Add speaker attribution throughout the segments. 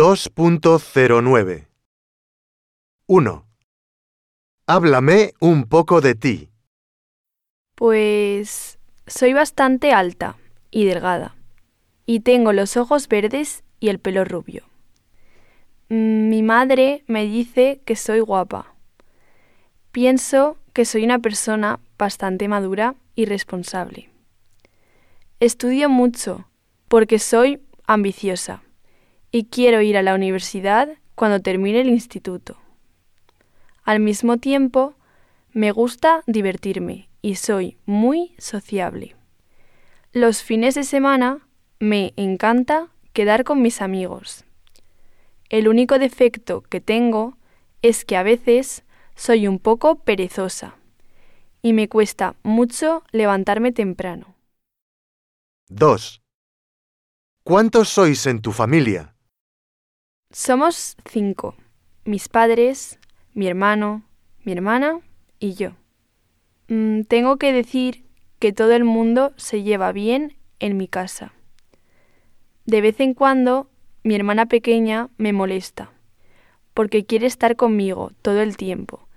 Speaker 1: 2.09 1. Háblame un poco de ti.
Speaker 2: Pues soy bastante alta y delgada y tengo los ojos verdes y el pelo rubio. Mm, Mi madre me dice que soy guapa. Pienso que soy una persona bastante madura y responsable. Estudio mucho porque soy ambiciosa y quiero ir a la universidad cuando termine el instituto. Al mismo tiempo, me gusta divertirme y soy muy sociable. Los fines de semana me encanta quedar con mis amigos. El único defecto que tengo es que a veces soy un poco perezosa y me cuesta mucho levantarme temprano.
Speaker 1: 2. ¿Cuántos sois en tu familia?
Speaker 2: Somos cinco. Mis padres, mi hermano, mi hermana y yo. Mm, tengo que decir que todo el mundo se lleva bien en mi casa. De vez en cuando mi hermana pequeña me molesta, porque quiere estar conmigo todo el tiempo,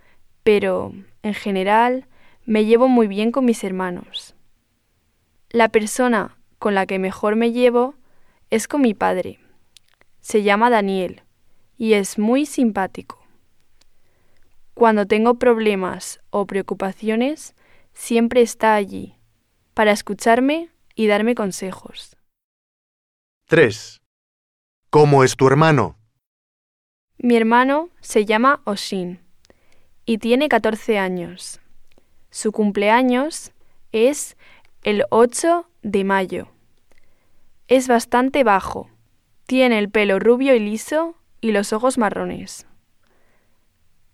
Speaker 2: pero en general me llevo muy bien con mis hermanos. La persona con la que mejor me llevo es con mi padre. Se llama Daniel y es muy simpático. Cuando tengo problemas o preocupaciones, siempre está allí, para escucharme y darme consejos.
Speaker 1: 3. ¿Cómo es tu hermano?
Speaker 2: Mi hermano se llama Oshin y tiene 14 años. Su cumpleaños es el 8 de mayo. Es bastante bajo, tiene el pelo rubio y liso y los ojos marrones.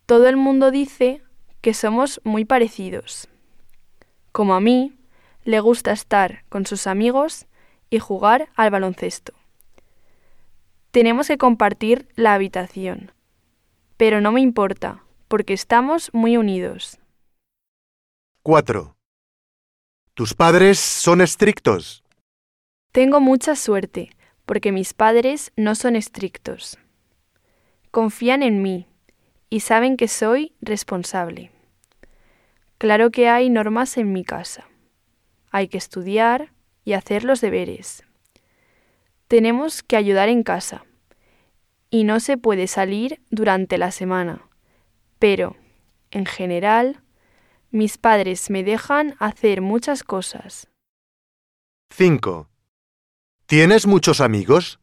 Speaker 2: Todo el mundo dice que somos muy parecidos. Como a mí, le gusta estar con sus amigos y jugar al baloncesto. Tenemos que compartir la habitación, pero no me importa, porque estamos muy unidos.
Speaker 1: 4. ¿Tus padres son estrictos?
Speaker 2: Tengo mucha suerte, porque mis padres no son estrictos. Confían en mí y saben que soy responsable. Claro que hay normas en mi casa. Hay que estudiar y hacer los deberes. Tenemos que ayudar en casa. Y no se puede salir durante la semana. Pero, en general, mis padres me dejan hacer muchas cosas.
Speaker 1: 5. ¿Tienes muchos amigos?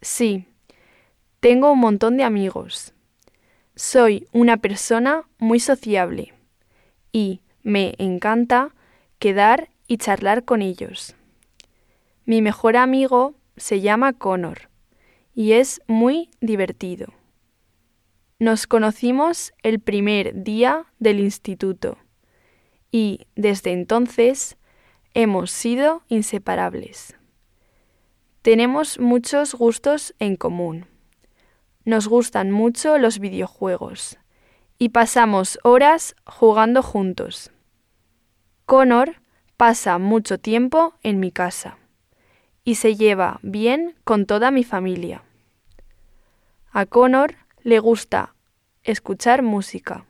Speaker 2: Sí, tengo un montón de amigos. Soy una persona muy sociable y me encanta quedar y charlar con ellos. Mi mejor amigo se llama Connor y es muy divertido. Nos conocimos el primer día del instituto y desde entonces hemos sido inseparables. Tenemos muchos gustos en común. Nos gustan mucho los videojuegos y pasamos horas jugando juntos. Connor pasa mucho tiempo en mi casa y se lleva bien con toda mi familia. A Connor le gusta escuchar música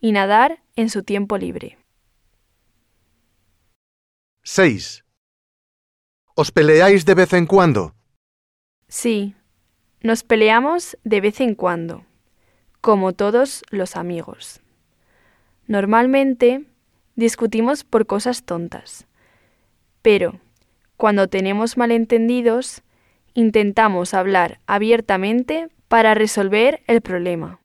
Speaker 2: y nadar en su tiempo libre.
Speaker 1: 6. ¿Os peleáis de vez en cuando?
Speaker 2: Sí, nos peleamos de vez en cuando, como todos los amigos. Normalmente discutimos por cosas tontas, pero cuando tenemos malentendidos, intentamos hablar abiertamente para resolver el problema.